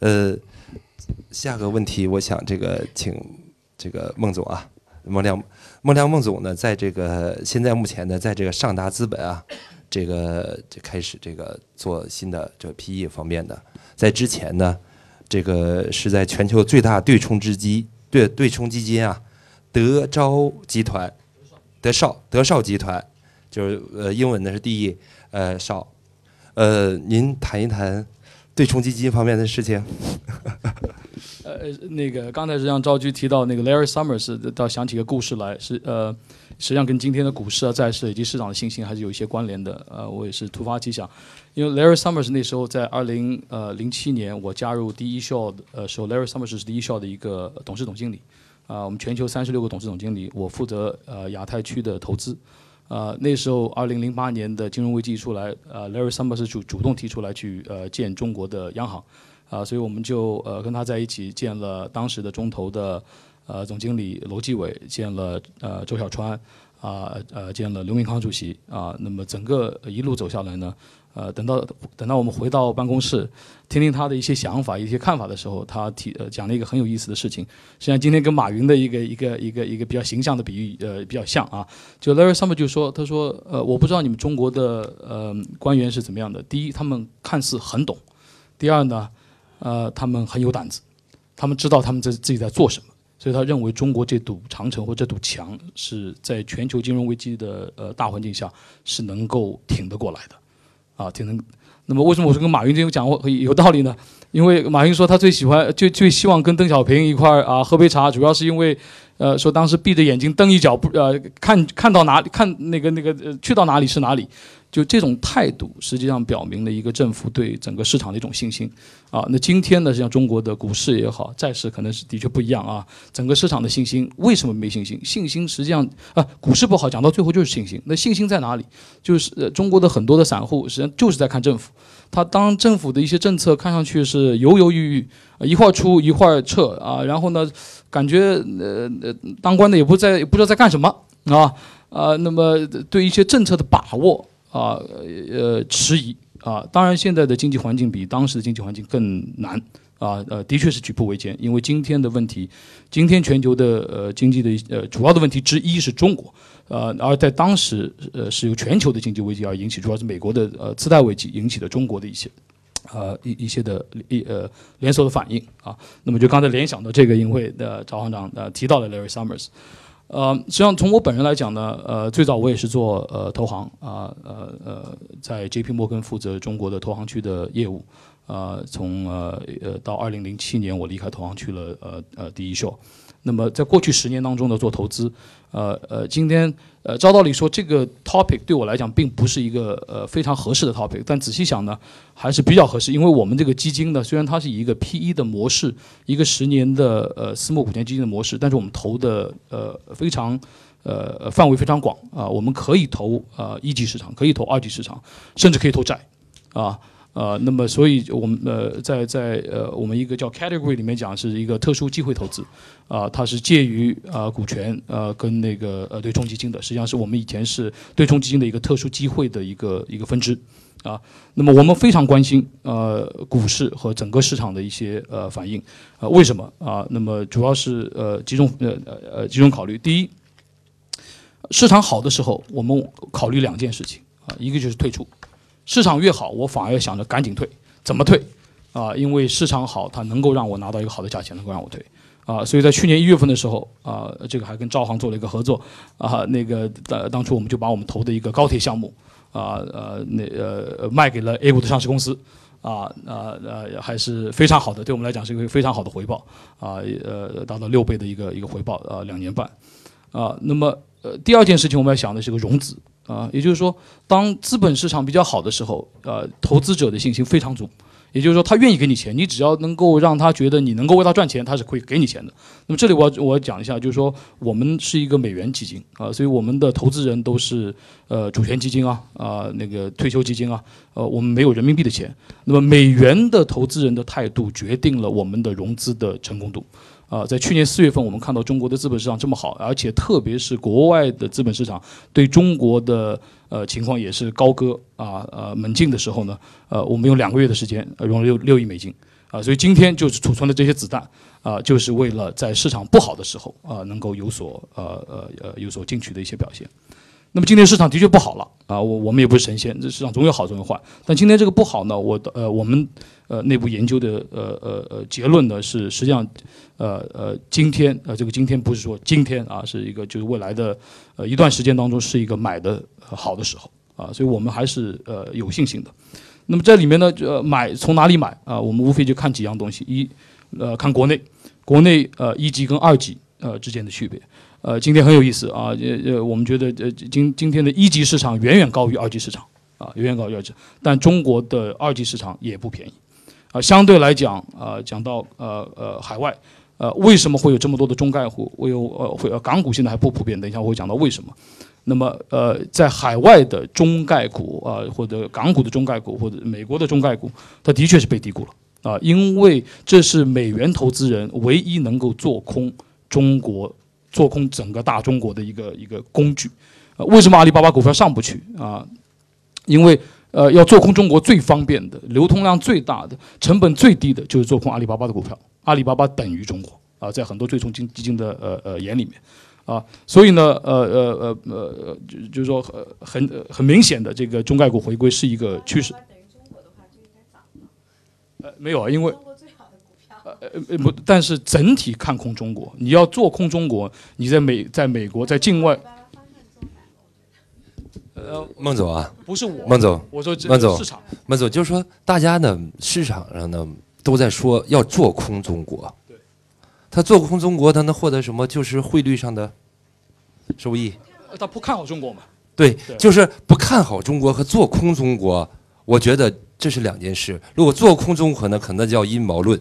呃，下个问题，我想这个请这个孟总啊，孟良孟良孟总呢，在这个现在目前呢，在这个上达资本啊，这个就开始这个做新的这个 PE 方面的，在之前呢，这个是在全球最大对冲基金对对冲基金啊，德招集团，德少德少集团，就是呃英文呢是第一呃少，呃您谈一谈对冲基金方面的事情。呃，那个刚才实际上赵局提到那个 Larry Summers，倒想起个故事来，是呃，实际上跟今天的股市啊、债市以及市场的信心还是有一些关联的。呃，我也是突发奇想，因为 Larry Summers 那时候在二零呃零七年我加入第一 show 的时候，Larry Summers 是第一校的一个董事总经理。啊，我们全球三十六个董事总经理，我负责呃亚太区的投资。啊，那时候二零零八年的金融危机一出来，呃，Larry Summers 主主动提出来去呃建中国的央行。啊，所以我们就呃跟他在一起建了当时的中投的呃总经理楼继伟，建了呃周小川，啊呃建了刘明康主席啊。那么整个一路走下来呢，呃等到等到我们回到办公室，听听他的一些想法、一些看法的时候，他提呃讲了一个很有意思的事情。实际上今天跟马云的一个一个一个一个比较形象的比喻呃比较像啊。就 Larry Summer 就说，他说呃我不知道你们中国的呃官员是怎么样的。第一，他们看似很懂；第二呢。呃，他们很有胆子，他们知道他们在自己在做什么，所以他认为中国这堵长城或这堵墙是在全球金融危机的呃大环境下是能够挺得过来的，啊，挺能。那么为什么我说跟马云这种讲话有道理呢？因为马云说他最喜欢最最希望跟邓小平一块儿啊喝杯茶，主要是因为呃说当时闭着眼睛蹬一脚不呃看看到哪里看那个那个呃去到哪里是哪里。就这种态度，实际上表明了一个政府对整个市场的一种信心啊。那今天呢，像中国的股市也好，债市可能是的确不一样啊。整个市场的信心为什么没信心？信心实际上啊，股市不好，讲到最后就是信心。那信心在哪里？就是中国的很多的散户实际上就是在看政府。他当政府的一些政策看上去是犹犹豫豫，一会儿出一会儿撤啊，然后呢，感觉呃呃当官的也不在也不知道在干什么啊啊。那么对一些政策的把握。啊，呃，迟疑啊，当然，现在的经济环境比当时的经济环境更难啊，呃，的确是举步维艰，因为今天的问题，今天全球的呃经济的呃主要的问题之一是中国，呃，而在当时呃是由全球的经济危机而引起，主要是美国的呃次贷危机引起的中国的一些，呃一一些的一呃连锁的反应。啊，那么就刚才联想到这个，因为呃赵行长呃提到了 Larry Summers。呃，实际上从我本人来讲呢，呃，最早我也是做呃投行啊，呃呃，在 J P 摩根负责中国的投行区的业务，啊，从呃呃到二零零七年我离开投行去了呃呃第一秀。那么在过去十年当中呢，做投资，呃呃，今天呃，照道理说这个 topic 对我来讲并不是一个呃非常合适的 topic，但仔细想呢，还是比较合适，因为我们这个基金呢，虽然它是以一个 PE 的模式，一个十年的呃私募股权基金的模式，但是我们投的呃非常呃范围非常广啊，我们可以投呃一级市场，可以投二级市场，甚至可以投债啊。呃那么所以我们呃在在呃我们一个叫 category 里面讲是一个特殊机会投资，啊，它是介于啊股权呃跟那个呃对冲基金的，实际上是我们以前是对冲基金的一个特殊机会的一个一个分支，啊，那么我们非常关心呃股市和整个市场的一些呃反应，啊，为什么啊？那么主要是呃几种呃呃呃几种考虑，第一，市场好的时候，我们考虑两件事情啊，一个就是退出。市场越好，我反而要想着赶紧退，怎么退？啊，因为市场好，它能够让我拿到一个好的价钱，能够让我退。啊，所以在去年一月份的时候，啊，这个还跟招行做了一个合作，啊，那个当当初我们就把我们投的一个高铁项目，啊呃那呃卖给了 A 股的上市公司，啊啊呃还是非常好的，对我们来讲是一个非常好的回报，啊呃达到六倍的一个一个回报，啊两年半，啊那么呃第二件事情我们要想的是个融资。啊，也就是说，当资本市场比较好的时候，呃，投资者的信心非常足，也就是说，他愿意给你钱，你只要能够让他觉得你能够为他赚钱，他是会给你钱的。那么这里我我讲一下，就是说，我们是一个美元基金啊，所以我们的投资人都是呃主权基金啊啊那个退休基金啊，呃，我们没有人民币的钱。那么美元的投资人的态度决定了我们的融资的成功度。啊，在去年四月份，我们看到中国的资本市场这么好，而且特别是国外的资本市场对中国的呃情况也是高歌啊呃猛进的时候呢，呃，我们用两个月的时间融了六六亿美金，啊，所以今天就是储存的这些子弹啊，就是为了在市场不好的时候啊，能够有所呃呃呃有所进取的一些表现。那么今天市场的确不好了啊，我我们也不是神仙，这市场总有好总有坏。但今天这个不好呢，我呃我们呃内部研究的呃呃呃结论呢是，实际上呃呃今天呃这个今天不是说今天啊，是一个就是未来的呃一段时间当中是一个买的好的时候啊，所以我们还是呃有信心的。那么这里面呢，呃买从哪里买啊？我们无非就看几样东西，一呃看国内，国内呃一级跟二级呃之间的区别。呃，今天很有意思啊，呃呃，我们觉得呃今今天的一级市场远远高于二级市场啊，远远高于二级，但中国的二级市场也不便宜啊。相对来讲啊，讲到呃呃海外，呃为什么会有这么多的中概股？我有呃会呃港股现在还不普遍？等一下我会讲到为什么。那么呃在海外的中概股啊，或者港股的中概股，或者美国的中概股，它的确是被低估了啊，因为这是美元投资人唯一能够做空中国。做空整个大中国的一个一个工具，呃，为什么阿里巴巴股票上不去啊？因为呃，要做空中国最方便的、流通量最大的、成本最低的，就是做空阿里巴巴的股票。阿里巴巴等于中国啊，在很多最冲基基金的呃呃眼里面啊，所以呢，呃呃呃呃，就就是说很很很明显的，这个中概股回归是一个趋势。呃，没有啊，因为。呃呃不，但是整体看空中国，你要做空中国，你在美在美国在境外。呃，孟总啊，不是我，孟总，我说孟总市场，孟总就是说，大家呢市场上呢都在说要做空中国，对，他做空中国，他能获得什么？就是汇率上的收益。他不看好中国嘛？对，就是不看好中国和做空中国，我觉得这是两件事。如果做空中国呢，可能叫阴谋论。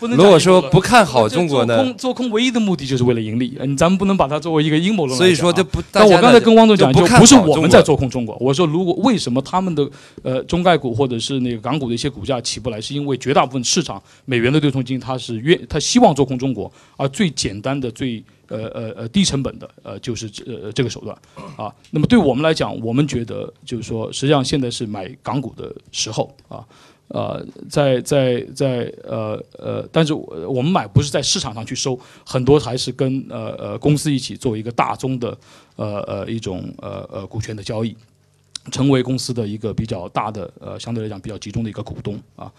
如果说不看好中国呢？做空做空唯一的目的就是为了盈利，嗯，咱们不能把它作为一个阴谋论。所以说这不。但我刚才跟汪总讲，就不是我们在做空中国。我说，如果为什么他们的呃中概股或者是那个港股的一些股价起不来，是因为绝大部分市场美元的对冲基金它是愿它希望做空中国，而最简单的最呃呃呃低成本的呃就是呃这个手段啊。那么对我们来讲，我们觉得就是说，实际上现在是买港股的时候啊。呃，在在在呃呃，但是我们买不是在市场上去收，很多还是跟呃呃公司一起做一个大宗的呃呃一种呃呃股权的交易，成为公司的一个比较大的呃相对来讲比较集中的一个股东啊，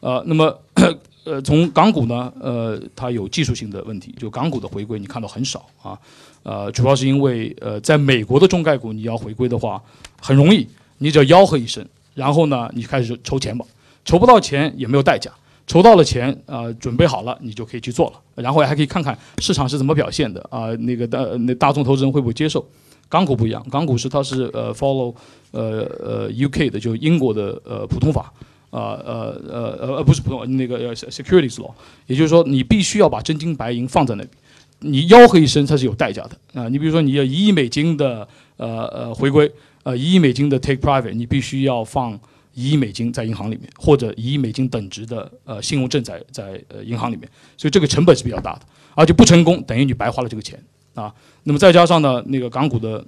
呃，那么 呃从港股呢，呃它有技术性的问题，就港股的回归你看到很少啊，呃主要是因为呃在美国的中概股你要回归的话很容易，你只要吆喝一声，然后呢你开始筹钱吧。筹不到钱也没有代价，筹到了钱啊，准备好了你就可以去做了，然后还可以看看市场是怎么表现的啊，那个大那大众投资人会不会接受？港股不一样，港股是它是呃 follow 呃呃 UK 的，就英国的呃普通法。啊呃呃呃不是普通那个 securities law，也就是说你必须要把真金白银放在那里，你吆喝一声它是有代价的。啊，你比如说你要一亿美金的呃呃回归呃一亿美金的 take private，你必须要放。一亿美金在银行里面，或者一亿美金等值的呃信用证在在呃银行里面，所以这个成本是比较大的，而且不成功等于你白花了这个钱啊。那么再加上呢，那个港股的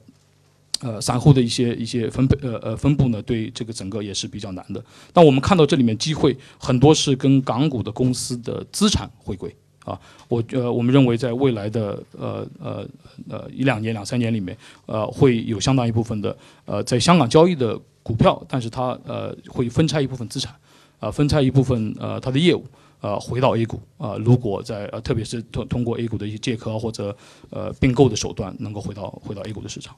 呃散户的一些一些分配呃呃分布呢，对这个整个也是比较难的。但我们看到这里面机会很多是跟港股的公司的资产回归啊，我呃我们认为在未来的呃呃呃一两年两三年里面，呃会有相当一部分的呃在香港交易的。股票，但是它呃会分拆一部分资产，啊分拆一部分呃它的业务，呃回到 A 股啊，如果在呃特别是通通过 A 股的一些借壳或者呃并购的手段，能够回到回到 A 股的市场，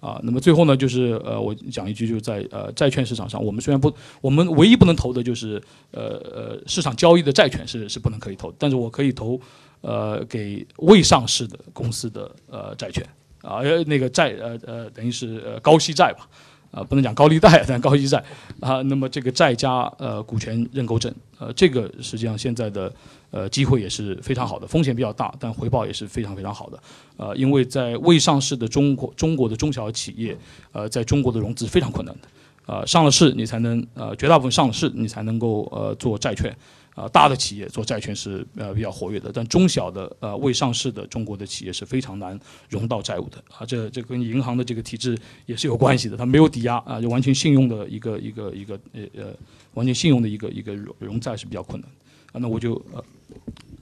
啊，那么最后呢就是呃我讲一句，就是在呃债券市场上，我们虽然不，我们唯一不能投的就是呃呃市场交易的债券是是不能可以投，但是我可以投呃给未上市的公司的呃债券啊，那个债呃呃等于是呃高息债吧。啊，不能讲高利贷，但高息债啊。那么这个债加呃股权认购证，呃，这个实际上现在的呃机会也是非常好的，风险比较大，但回报也是非常非常好的。呃，因为在未上市的中国中国的中小企业，呃，在中国的融资非常困难的。呃，上了市你才能呃绝大部分上了市你才能够呃做债券，啊、大的企业做债券是呃比较活跃的，但中小的呃未上市的中国的企业是非常难融到债务的啊，这这跟银行的这个体制也是有关系的，它没有抵押啊，就完全信用的一个一个一个呃呃完全信用的一个一个融融债是比较困难啊，那我就呃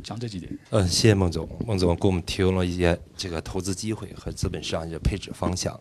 讲这几点。嗯，谢谢孟总，孟总给我们提供了一些这个投资机会和资本市场的配置方向。